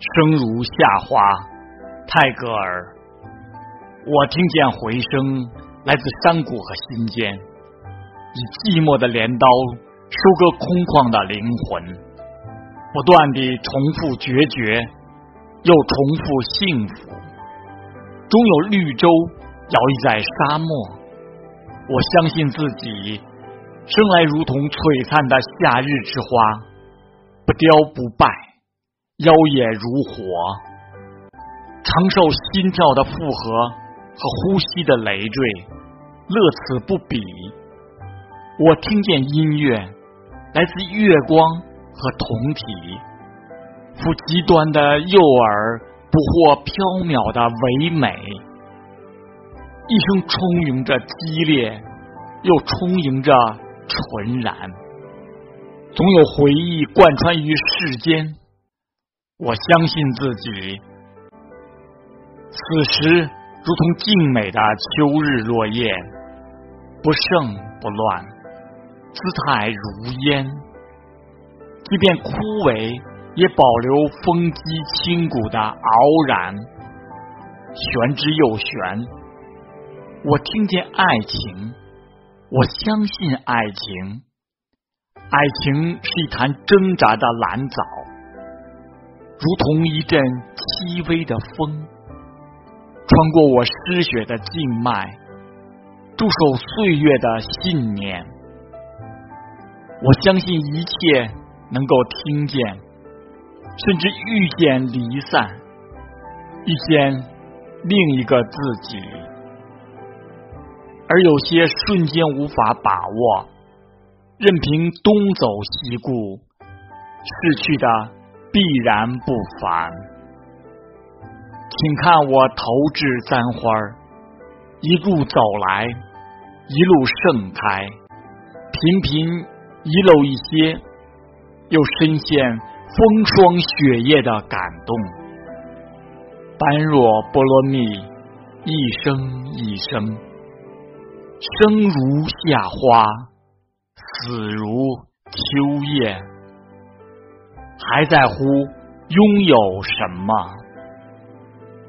生如夏花，泰戈尔。我听见回声来自山谷和心间，以寂寞的镰刀收割空旷的灵魂，不断地重复决绝，又重复幸福。终有绿洲摇曳在沙漠。我相信自己生来如同璀璨的夏日之花，不凋不败，妖冶如火，承受心跳的负荷。和呼吸的累赘，乐此不彼。我听见音乐来自月光和酮体，赴极端的诱饵，捕获飘渺的唯美。一生充盈着激烈，又充盈着纯然。总有回忆贯穿于世间。我相信自己，此时。如同静美的秋日落叶，不盛不乱，姿态如烟。即便枯萎，也保留风肌清骨的傲然。玄之又玄，我听见爱情，我相信爱情。爱情是一潭挣扎的蓝藻，如同一阵轻微的风。穿过我失血的静脉，驻守岁月的信念。我相信一切能够听见，甚至遇见离散，遇见另一个自己。而有些瞬间无法把握，任凭东走西顾，逝去的必然不凡。请看我投掷簪花，一路走来，一路盛开，频频遗漏一些，又深陷风霜雪夜的感动。般若波罗蜜，一生一生，生如夏花，死如秋叶，还在乎拥有什么？